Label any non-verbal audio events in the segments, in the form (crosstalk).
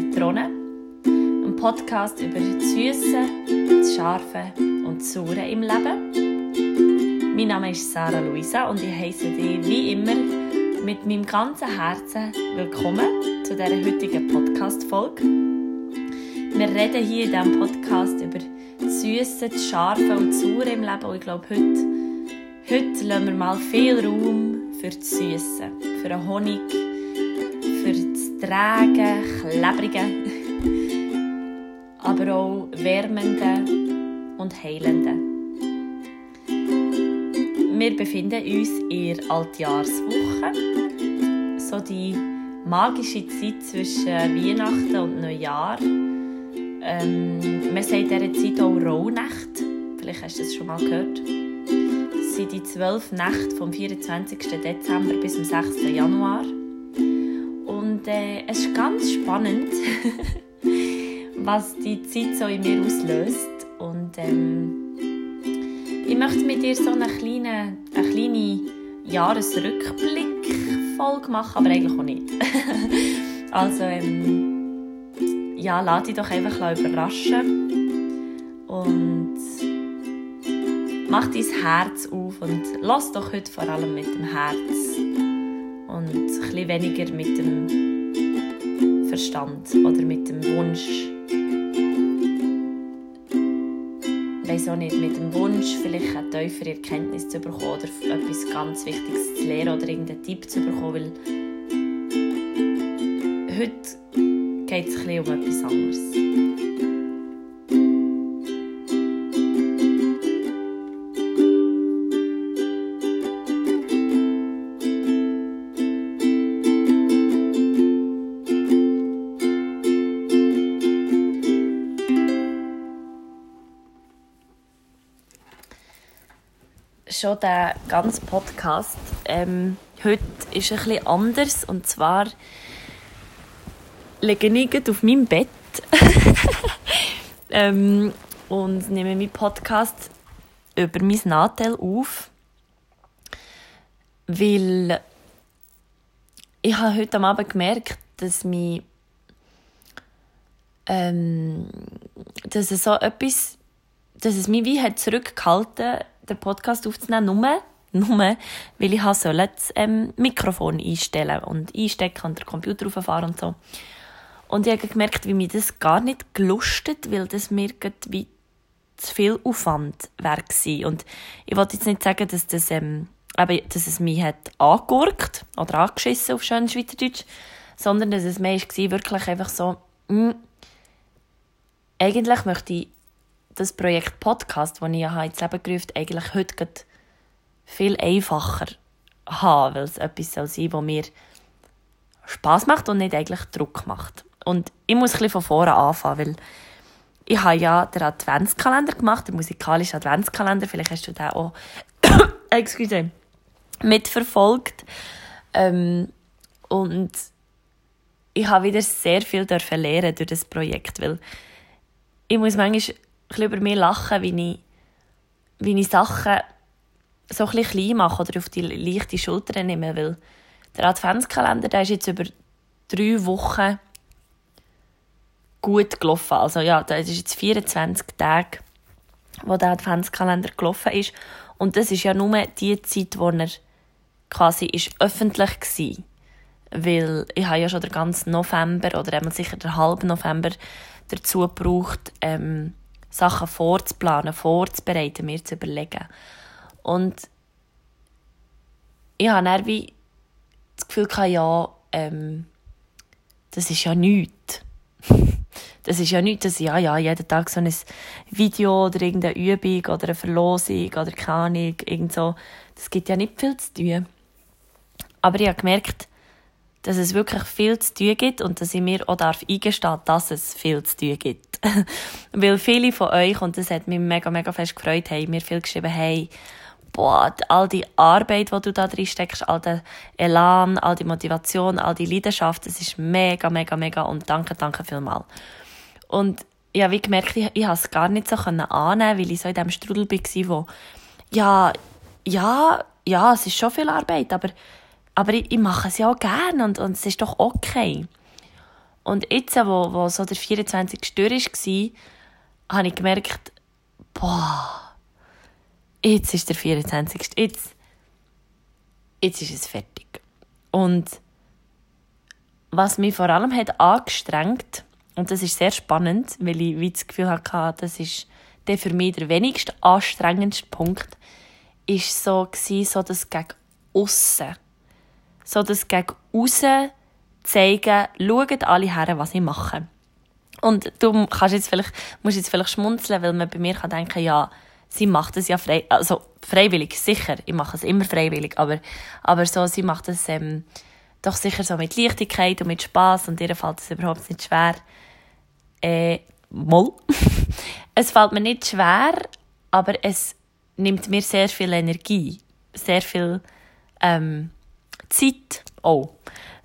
Zitrone. Ein Podcast über das Süße, das Scharfe und das Saure im Leben. Mein Name ist Sarah Luisa und ich heiße dich wie immer mit meinem ganzen Herzen willkommen zu dieser heutigen Podcast-Folge. Wir reden hier in diesem Podcast über das Süße, das Scharfe und das Saure im Leben und ich glaube, heute, heute lassen wir mal viel Raum für das Süße, für den Honig, für das Träge, Klebrige, aber auch Wärmende und Heilende. Wir befinden uns in der Altjahrswoche, so die magische Zeit zwischen Weihnachten und Neujahr. Ähm, man sagt dieser Zeit auch Rauhnacht. Vielleicht hast du das schon mal gehört sind die zwölf Nächte vom 24. Dezember bis zum 6. Januar. Und äh, es ist ganz spannend, (laughs) was die Zeit so in mir auslöst. Und ähm, ich möchte mit dir so eine kleine, eine kleine Jahresrückblick-Folge machen, aber eigentlich auch nicht. (laughs) also, ähm, ja, lass dich doch einfach überraschen. Und mach dein Herz auf und lass doch heute vor allem mit dem Herz und ein bisschen weniger mit dem Verstand oder mit dem Wunsch. Weiß auch nicht, mit dem Wunsch vielleicht eine tiefere Erkenntnis zu bekommen oder etwas ganz Wichtiges zu lernen oder irgendeinen Tipp zu bekommen, weil heute geht es ein bisschen um etwas anderes. Schon der ganze Podcast. Ähm, heute ist ein bisschen anders. Und zwar lege ich auf meinem Bett (laughs) ähm, und nehme meinen Podcast über mein Nadel auf. Weil ich habe heute am Abend gemerkt, dass mich ähm, dass es so etwas, dass es mich wie hat zurückgehalten den Podcast aufzunehmen, nur, nur weil ich soll das ähm, Mikrofon einstellen und einstecken und den Computer rauffahren und so. Und ich habe gemerkt, wie mir das gar nicht gelustet, weil das mir wie zu viel Aufwand wäre Und ich wollte jetzt nicht sagen, dass, das, ähm, eben, dass es mich hat angegurkt oder angeschissen auf schön Schweizerdeutsch, sondern dass es mehr war, wirklich einfach so, mh, hm, eigentlich möchte ich das Projekt Podcast, das ich ins Leben gerufen habe, eigentlich heute viel einfacher haben, weil es etwas soll sein soll, das mir Spass macht und nicht eigentlich Druck macht. Und ich muss ein von vorne anfangen, weil ich habe ja den Adventskalender gemacht, den musikalischen Adventskalender, vielleicht hast du den auch (coughs) mitverfolgt. Ähm, und ich habe wieder sehr viel lernen durch das Projekt, weil ich muss manchmal bisschen über mich lachen, wie ich, wie ich Sachen so ein bisschen klein mache oder auf die leichte Schulter nehme, weil der Adventskalender, der ist jetzt über drei Wochen gut gelaufen. Also ja, das ist jetzt 24 Tage, wo der Adventskalender gelaufen ist. Und das ist ja nur die Zeit, wo er quasi ist öffentlich war. Weil ich habe ja schon den ganzen November oder einmal sicher den halben November dazu gebraucht, ähm, Sachen vorzuplanen, vorzubereiten, mir zu überlegen. Und ich habe dann wie das Gefühl, gehabt, ja, ähm, das ist ja nichts. (laughs) das ist ja nichts, dass ich ja, ja, jeden Tag so ein Video oder irgendeine Übung oder eine Verlosung oder keine Ahnung, so, das gibt ja nicht viel zu tun. Aber ich habe gemerkt, dass es wirklich viel zu tun gibt und dass ich mir auch darf eingestehen dass es viel zu tun gibt. (laughs) Weil viele von euch, und das hat mich mega, mega fest gefreut, haben mir viel geschrieben, hey, boah, all die Arbeit, die du da drin steckst, all der Elan, all die Motivation, all die Leidenschaft, das ist mega, mega, mega und danke, danke vielmals. Und ich habe gemerkt, ich, ich es gar nicht so annehmen weil ich so in diesem Strudel war, wo, ja, ja, ja, es ist schon viel Arbeit, aber aber ich, ich mache es ja auch gerne und, und es ist doch okay. Und jetzt, wo, wo so der 24. Stör war, habe ich gemerkt, boah, jetzt ist der 24. Jetzt, jetzt ist es fertig. Und was mich vor allem hat angestrengt, und das ist sehr spannend, weil ich wie das Gefühl hatte, das ist der für mich der wenigste anstrengendste Punkt, ist so, gewesen, so das gegen aussen. So das gegen aussen zeigen, schaut alle her, was ich mache. Und du kannst jetzt vielleicht, musst jetzt vielleicht schmunzeln, weil man bei mir kann denken, ja, sie macht es ja frei, also freiwillig, sicher, ich mache es immer freiwillig, aber, aber so, sie macht es ähm, doch sicher so mit Leichtigkeit und mit Spaß und ihr fällt es überhaupt nicht schwer. Äh, moll. (laughs) es fällt mir nicht schwer, aber es nimmt mir sehr viel Energie, sehr viel ähm, Zeit auch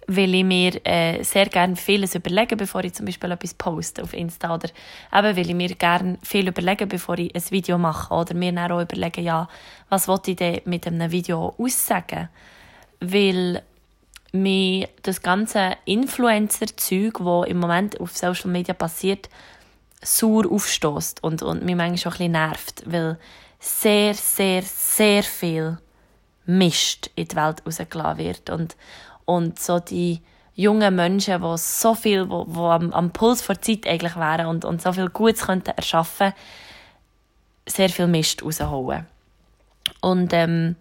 weil ich mir äh, sehr gerne vieles überlege, bevor ich zum Beispiel etwas poste auf Insta oder eben, weil ich mir gerne viel überlege, bevor ich ein Video mache oder mir dann auch überlege, ja, was wollte ich denn mit einem Video aussagen, weil mir das ganze Influencer-Zeug, das im Moment auf Social Media passiert, sauer aufstößt und, und mich manchmal schon ein bisschen nervt, weil sehr, sehr, sehr viel Mist in die Welt rausgelassen wird und und so die jungen Menschen, die so viel, wo, wo am, am Puls der Zeit eigentlich wären und, und so viel Gutes könnten erschaffen, sehr viel Mist rausholen. Und ähm,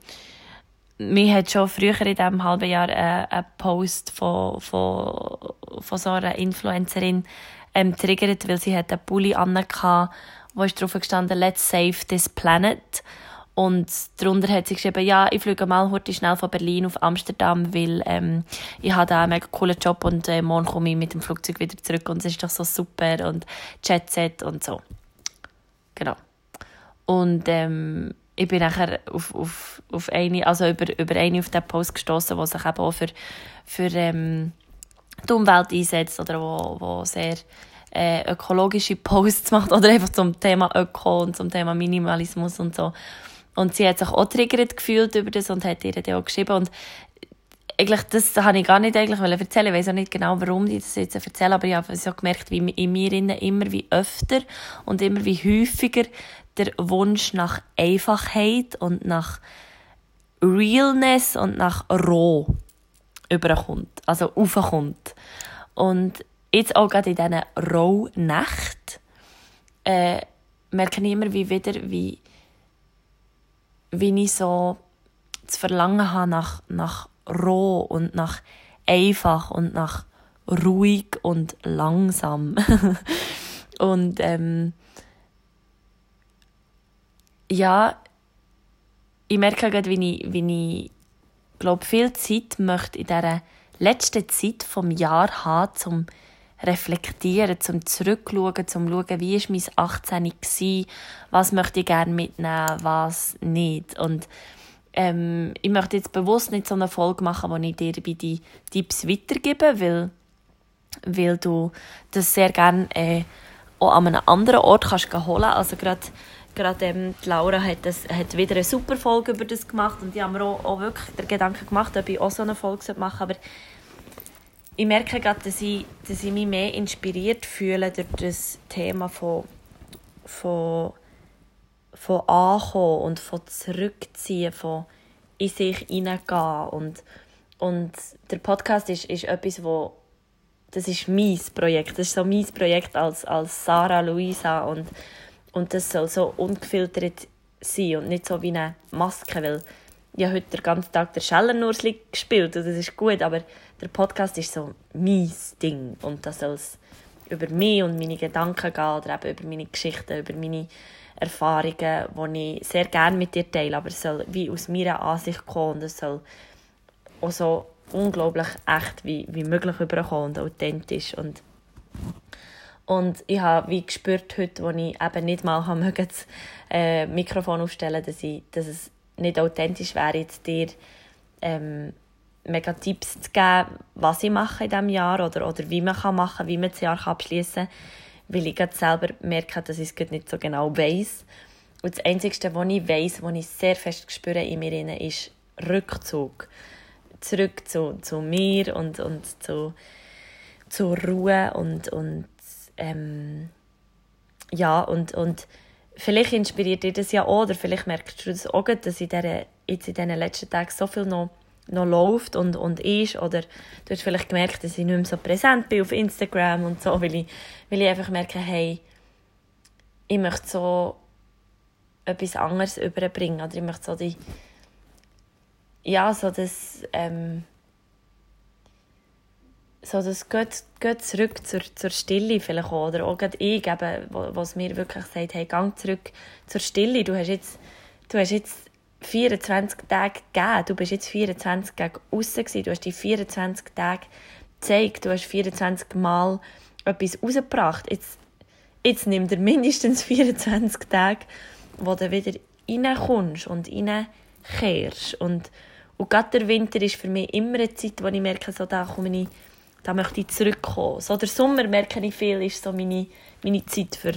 mir hat schon früher in diesem halben Jahr äh, einen Post von, von, von so einer Influencerin ähm, triggert, weil sie hat einen Pulli angehabt, wo ist drauf gestanden, let's save this planet. Und darunter hat sie geschrieben, ja, ich fliege mal heute schnell von Berlin auf Amsterdam, weil ähm, ich habe da einen mega coolen Job und äh, morgen komme ich mit dem Flugzeug wieder zurück und es ist doch so super und Jet Set und so. Genau. Und ähm, ich bin nachher auf, auf, auf eine, also über, über eine auf den Post gestoßen, die sich eben auch für, für ähm, die Umwelt einsetzt oder wo, wo sehr äh, ökologische Posts macht oder einfach zum Thema Öko und zum Thema Minimalismus und so. Und sie hat sich auch triggert gefühlt über das und hat ihr dann auch geschrieben. Und eigentlich, das habe ich gar nicht eigentlich erzählen. Ich weiß auch nicht genau, warum ich das jetzt erzähle, aber ich habe so gemerkt, wie in mir immer wie öfter und immer wie häufiger der Wunsch nach Einfachheit und nach Realness und nach Roh überkommt, also aufkommt. Und jetzt auch gerade in diesen Roh-Nächten äh, merke ich immer wie wieder, wie wie ich so zu verlangen habe nach, nach roh und nach einfach und nach ruhig und langsam. (laughs) und ähm, ja, ich merke gerade, wie ich, wie ich glaube, viel Zeit möchte in dieser letzten Zeit vom Jahr haben, zum reflektieren, zum zurückschauen, zum schauen, wie war mein 18 war, was möchte ich gerne mitnehmen, was nicht. Und ähm, ich möchte jetzt bewusst nicht so eine Folge machen, wo ich dir bei die Tipps weitergebe, weil, weil du das sehr gerne äh, auch an einem anderen Ort kannst holen kannst. Also gerade gerade ähm, Laura hat, das, hat wieder eine super Folge über das gemacht und die haben mir auch, auch wirklich den Gedanken gemacht, ob ich auch so eine Folge machen sollte. Aber ich merke gerade, dass ich, dass ich mich mehr inspiriert fühle durch das Thema von, von, von Ankommen und von Zurückziehen, von in sich hineingehen. Und, und der Podcast ist, ist etwas, wo das ist mein Projekt. Das ist so mein Projekt als, als Sarah Luisa und, und das soll so ungefiltert sein und nicht so wie eine Maske, weil ich habe heute den ganzen Tag der Schellennursli gespielt und das ist gut, aber der Podcast ist so mein Ding und das soll es über mich und meine Gedanken gehen oder eben über meine Geschichten, über meine Erfahrungen, die ich sehr gerne mit dir teile, aber es soll wie aus meiner Ansicht kommen und es soll auch so unglaublich echt wie, wie möglich überkommen und authentisch und und ich habe wie gespürt heute, als ich eben nicht mal das äh, Mikrofon aufstellen dass, ich, dass es nicht authentisch wäre, jetzt dir ähm, mega Tipps zu geben, was ich mache in diesem Jahr oder, oder wie man kann machen wie man das Jahr abschließen kann, weil ich selber merke, dass ich es nicht so genau weiß. Und das Einzige, was ich weiß, was ich sehr fest spüre in mir, ist Rückzug. zurück zu, zu mir und, und zu, zur Ruhe und, und ähm, ja, und, und vielleicht inspiriert dir das ja auch, oder vielleicht merkst du das auch, dass jetzt in diesen letzten Tagen so viel noch, noch läuft und, und ist, oder du hast vielleicht gemerkt, dass ich nicht mehr so präsent bin auf Instagram und so, weil ich, weil ich einfach merke, hey, ich möchte so etwas anderes überbringen, oder ich möchte so die, ja, so das, ähm, so das geht, geht zurück zur, zur Stille vielleicht auch. Oder auch gerade ich, eben, was mir wirklich sagt, hey, gang zurück zur Stille. Du hast jetzt, du hast jetzt 24 Tage gegeben. Du bist jetzt 24 Tage außen. Du hast die 24 Tage gezeigt. Du hast 24 Mal etwas rausgebracht. Jetzt, jetzt nimm dir mindestens 24 Tage, wo du wieder reinkommst und reinkehrst. Und, und gerade der Winter ist für mich immer eine Zeit, wo ich merke, so, da komme ich da möchte ich zurückkommen. So der Sommer, merke ich viel, ist so meine, meine Zeit für,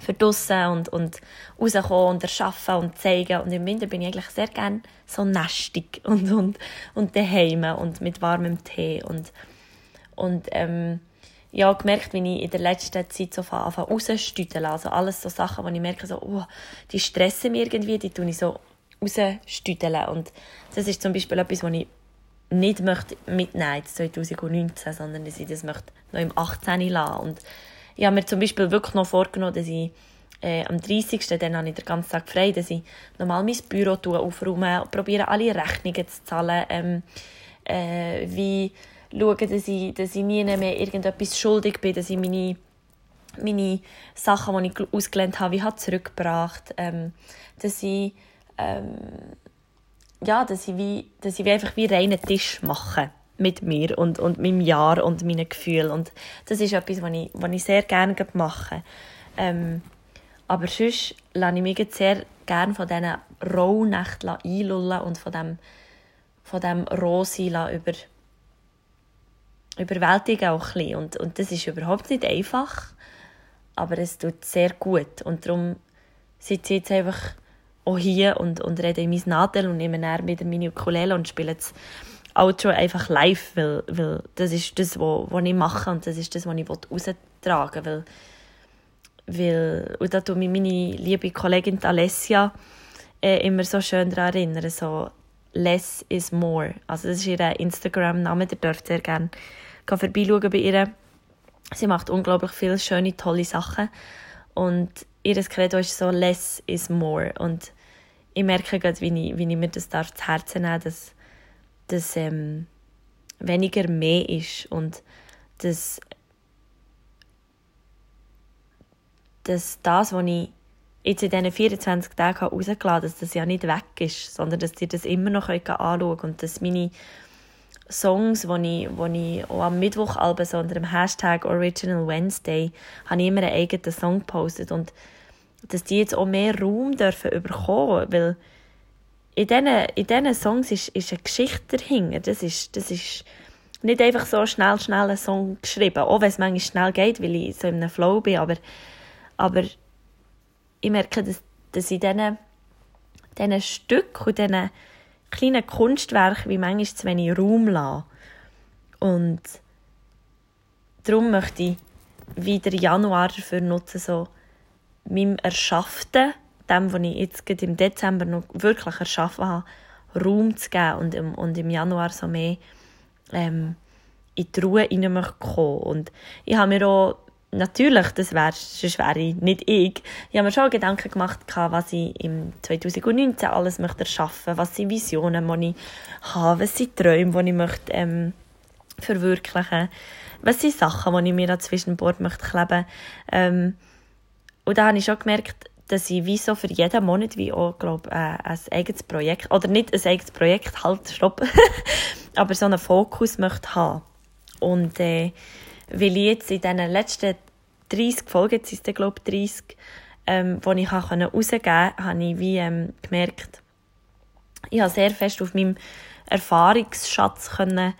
für draussen und, und rauskommen und erschaffen und zeigen. Und im Winter bin ich eigentlich sehr gerne so nestig (laughs) und, und, und daheim und mit warmem Tee. Und, und ähm, ja, gemerkt, wie ich in der letzten Zeit so anfange rauszustüdeln. Also alles so Sachen, wo ich merke, so, oh, die stressen mich irgendwie, die tue ich so rausstüdeln. Und das ist zum Beispiel etwas, was ich nicht möchte mitnehmen 2019, sondern dass ich das möchte noch im 18. lassen. Und ich habe mir zum Beispiel wirklich noch vorgenommen, dass ich äh, am 30. dann habe ich den ganzen Tag frei, dass ich nochmal mein Büro aufräume und probiere alle Rechnungen zu zahlen, ähm, äh, wie schauen, dass ich, dass ich nie mehr irgendetwas schuldig bin, dass ich meine, meine Sachen, die ich ausgelernt habe, wie habe zurückgebracht, ähm, dass ich ähm, ja, dass ich, wie, dass ich wie einfach wie reinen Tisch mache mit mir und, und meinem Jahr und meinen Gefühlen. Und das ist etwas, was ich, was ich sehr gerne mache. Ähm, aber sonst lasse ich mich sehr gerne von diesen Rauhnächten einlullen und von dem, von dem Rohsein über, überwältigen auch ein. Und, und das ist überhaupt nicht einfach, aber es tut sehr gut. Und darum sitze ich jetzt einfach auch hier und, und rede in mein Nadel und nehme dann wieder meine Ukulele und spiele das Outro einfach live, weil, weil das ist das, was, ich mache und das ist das, was ich raustragen will. Weil, und da tut mich meine liebe Kollegin Alessia äh, immer so schön daran erinnern, so «Less is more». Also das ist ihr Instagram-Name, ihr dürft sehr gerne vorbeischauen bei ihr. Sie macht unglaublich viele schöne, tolle Sachen und ihr Credo ist so «less is more» und ich merke gerade, wie ich, wie ich mir das darf zu Herzen nehmen dass, dass ähm, weniger mehr ist und dass, dass das, was ich jetzt in diesen 24 Tagen rausgelassen habe, dass das ja nicht weg ist, sondern dass ihr das immer noch anschauen könnt und dass meine Songs, die ich, wo ich auch am Mittwoch so unter dem Hashtag Original Wednesday habe ich immer einen eigenen Song gepostet und dass die jetzt auch mehr Raum dürfen bekommen, weil in diesen, in Songs ist, ist eine Geschichte dahinter. Das ist, das ist nicht einfach so schnell, schnell ein Song geschrieben, auch wenn es manchmal schnell geht, weil ich so in einem Flow bin, aber, aber ich merke, dass, dass in diesen, diesen Stücken und diesen kleinen Kunstwerken wie manchmal zu wenig Raum lassen. Und darum möchte ich wieder Januar dafür nutzen, so meinem Erschafften, dem, was ich jetzt im Dezember noch wirklich erschaffen habe, Raum zu geben und im, und im Januar so mehr ähm, in die Ruhe hineinkommen. Und ich habe mir auch natürlich, das wäre, sonst nicht ich, ich habe mir schon Gedanken gemacht, was ich im 2019 alles möchte erschaffen möchte, was sind Visionen, die ich habe, was sind Träume, die ich möchte, ähm, verwirklichen was sind Sachen, die ich mir dazwischen Bord möchte kleben ähm, Und da habe ich schon gemerkt, dass ich wie so für jeden Monat wie auch, glaub, äh, ein eigenes Projekt, oder nicht ein eigenes Projekt, halt, stopp, (laughs) aber so einen Fokus möchte haben. Und äh, weil ich jetzt in diesen letzten 30 Folgen, jetzt ist es glaube ich 30, ähm, die ich rausgeben konnte, habe ich wie ähm, gemerkt, ich habe sehr fest auf meinem Erfahrungsschatz können,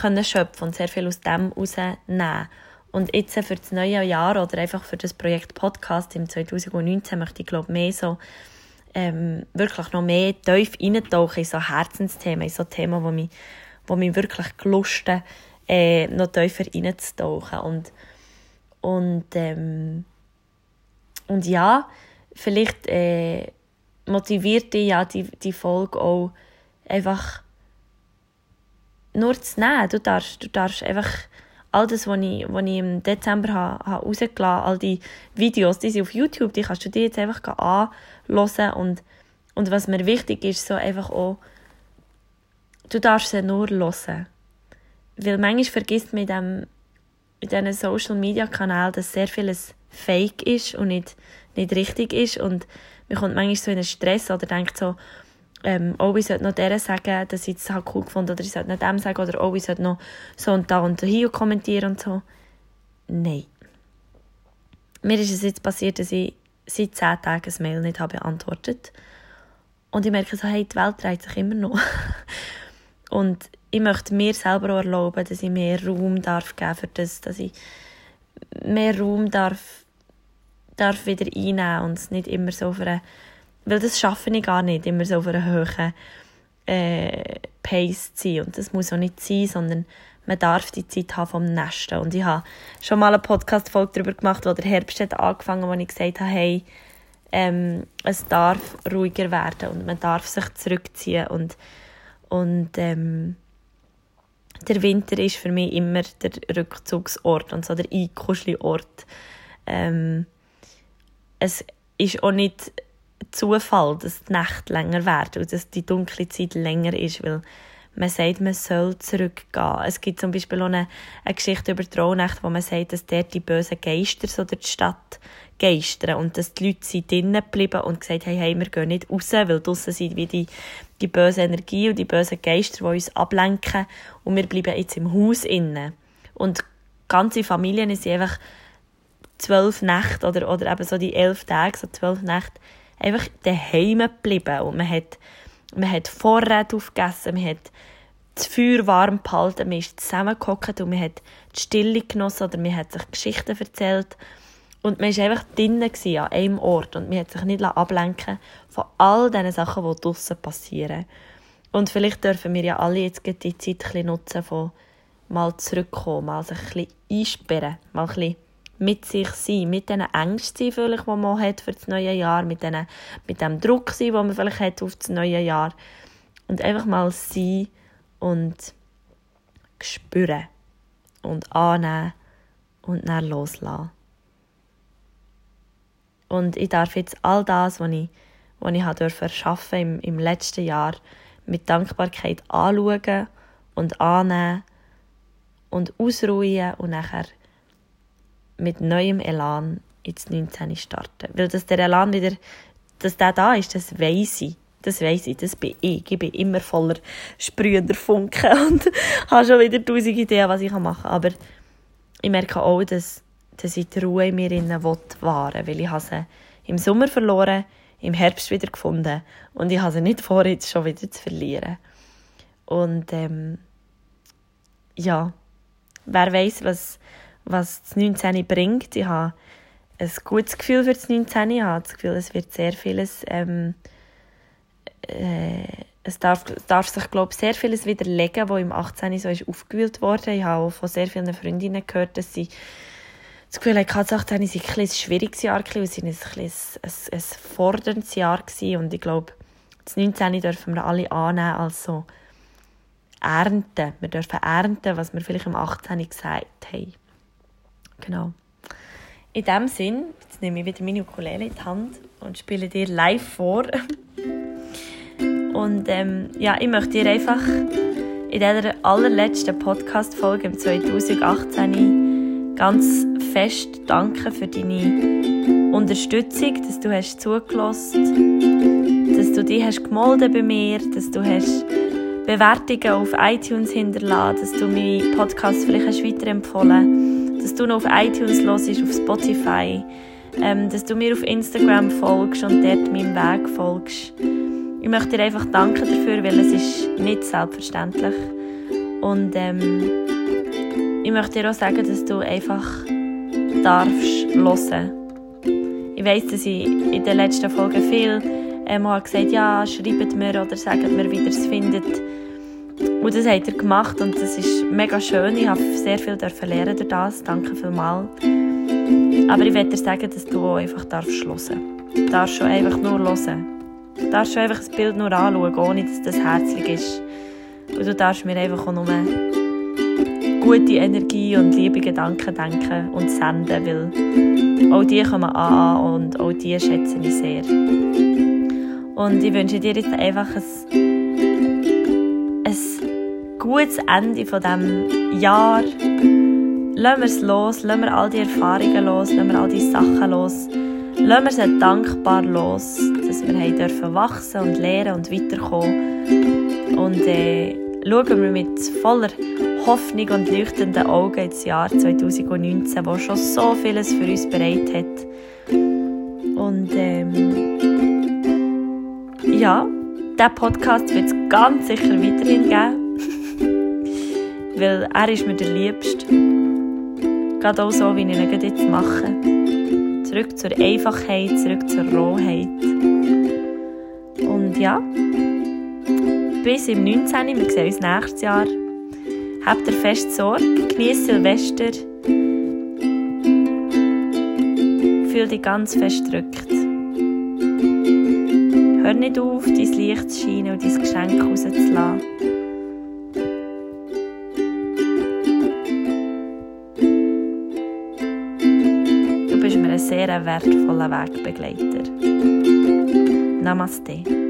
können schöpfen und sehr viel aus dem herausnehmen. Und jetzt für das neue Jahr oder einfach für das Projekt Podcast im 2019 möchte ich glaube mehr so ähm, wirklich noch mehr tief reintauchen in so Herzensthemen, in so Themen, die mich, die mich wirklich gelusten, äh, noch tiefer reinzutauchen. Und, und, ähm, und ja, vielleicht äh, motiviert dich ja die, die Folge auch einfach nur zu nehmen. Du darfst, du darfst einfach all das, was ich, was ich im Dezember habe, habe rausgelassen all die Videos, die sind auf YouTube, die kannst du dir jetzt einfach anhören und, und was mir wichtig ist, so einfach auch, du darfst sie nur hören. Weil manchmal vergisst man in, dem, in diesen Social Media Kanälen, dass sehr vieles fake ist und nicht, nicht richtig ist und man kommt manchmal so in einen Stress oder denkt so, ähm, oh, ich sollte noch der sagen, dass ich es halt cool gefunden oder ich sollte noch dem sagen oder oh, ich sollte noch so und da und hier kommentieren und so. Nein. Mir ist es jetzt passiert, dass ich seit zehn Tagen ein Mail nicht habe beantwortet und ich merke so, hey, die Welt dreht sich immer noch. (laughs) und ich möchte mir selber auch erlauben, dass ich mehr Raum darf geben für das, dass ich mehr Raum darf, darf wieder einnehmen und es nicht immer so für eine weil das schaffe ich gar nicht, immer so auf einer hohen äh, Pace zu sein. Und das muss auch nicht sein, sondern man darf die Zeit haben vom Nesten. Und ich habe schon mal eine Podcast-Folge darüber gemacht, wo der Herbst hat angefangen wo ich gesagt habe, hey, ähm, es darf ruhiger werden und man darf sich zurückziehen. Und, und ähm, der Winter ist für mich immer der Rückzugsort und so der Einkuschelort. Ähm, es ist auch nicht Zufall, dass die Nacht länger wird und dass die dunkle Zeit länger ist, weil man sagt, man soll zurückgehen. Es gibt zum Beispiel auch eine, eine Geschichte über die wo man sagt, dass dort die bösen Geister so durch die Stadt geistern und dass die Leute sind drinnen geblieben und gesagt haben, hey, wir gehen nicht raus, weil draussen sind wie die, die böse Energie und die bösen Geister, die uns ablenken und wir bleiben jetzt im Haus innen. Und ganze Familien sind einfach zwölf Nächte oder, oder eben so die elf Tage, so zwölf Nächte einfach daheim geblieben und man hat, man hat Vorräte aufgegessen, man hat das Feuer warm gehalten, man ist zusammengehockt und man hat die Stille genossen oder man hat sich Geschichten erzählt und man war einfach drinnen an einem Ort und man hat sich nicht ablenken von all diesen Sachen, die draussen passieren. Und vielleicht dürfen wir ja alle jetzt die Zeit nutzen, von mal zurückkommen, mal sich ein bisschen einsperren, mal ein bisschen mit sich sein, mit diesen Ängsten vielleicht, die man hat für das neue Jahr, mit, diesen, mit dem Druck den man vielleicht hat auf das neue Jahr. Und einfach mal sein und spüren und annehmen und dann loslassen. Und ich darf jetzt all das, was ich, was ich habe erschaffen im, im letzten Jahr, mit Dankbarkeit anschauen und annehmen und ausruhen und nachher mit neuem Elan ins 19. starten. Weil dass der Elan wieder, dass der da ist, das weiß ich. Das weiß ich, das bin ich. Ich bin immer voller sprühender Funken (laughs) und habe schon wieder tausend Ideen, was ich machen kann. Aber ich merke auch, dass, dass ich die Ruhe in mir innen wahren will, weil ich habe sie im Sommer verloren, im Herbst wieder gefunden und ich habe sie nicht vor, jetzt schon wieder zu verlieren. Und ähm, ja, wer weiß, was was das 19 bringt. Ich habe ein gutes Gefühl für das 19. Ich habe das Gefühl, es wird sehr vieles, ähm, äh, es darf, darf sich, glaube ich, sehr vieles widerlegen, was im 18. so ist aufgewühlt wurde. Ich habe auch von sehr vielen Freundinnen gehört, dass sie das Gefühl hatten, das 18 war ein, ein schwieriges Jahr, weil es ein, ein, ein, ein forderndes Jahr war. Und ich glaube, das 19. dürfen wir alle annehmen als so ernten. Wir dürfen ernten, was wir vielleicht im 18. gesagt haben. Genau. In diesem Sinn, jetzt nehme ich wieder meine Ukulele in die Hand und spiele dir live vor. Und ähm, ja, ich möchte dir einfach in dieser allerletzten Podcast-Folge im 2018 ganz fest danken für deine Unterstützung, dass du hast zugelassen, dass du dich hast gemeldet bei mir, dass du hast Bewertungen auf iTunes hinterlassen, dass du meinen Podcast vielleicht hast weiterempfohlen hast dass du noch auf iTunes hörst, auf Spotify, ähm, dass du mir auf Instagram folgst und dort meinem Weg folgst. Ich möchte dir einfach danken dafür, weil es ist nicht selbstverständlich. Und ähm, ich möchte dir auch sagen, dass du einfach darfst hören. Ich weiss, dass ich in der letzten Folge viel ähm, gesagt, ja, schreibt mir oder sagt mir, wie ihr es findet. Und das hat er gemacht und das ist mega schön. Ich habe sehr viel lernen durch das. Danke vielmals. Aber ich möchte dir sagen, dass du auch einfach darfst hören. Du darfst schon einfach nur hören. Du darfst schon einfach das Bild nur anschauen, ohne dass das herzlich ist. Und du darfst mir einfach auch nur gute Energie und liebe Gedanken denken und senden, weil auch die kommen an und auch die schätze ich sehr. Und ich wünsche dir jetzt einfach ein, ein gutes Ende von diesem Jahr. Lassen wir es los, lassen wir all die Erfahrungen los, lassen wir all die Sachen los. Lassen wir sie dankbar los, dass wir haben dürfen wachsen und lernen und weiterkommen. Und äh, schauen wir mit voller Hoffnung und leuchtenden Augen ins Jahr 2019, wo schon so vieles für uns bereit hat. Und ähm, ja, diesen Podcast wird es ganz sicher weiterhin geben. Weil er ist mir der Liebste. Gerade auch so, wie ich ihn jetzt mache. Zurück zur Einfachheit, zurück zur Rohheit. Und ja, bis im 19. Wir sehen uns nächstes Jahr. Habt ihr fest Sorge, genießt Silvester. Fühl dich ganz fest gedrückt. Hör nicht auf, dein Licht zu scheinen und dein Geschenk rauszulassen. Du bist mir ein sehr wertvoller Wegbegleiter. Namaste.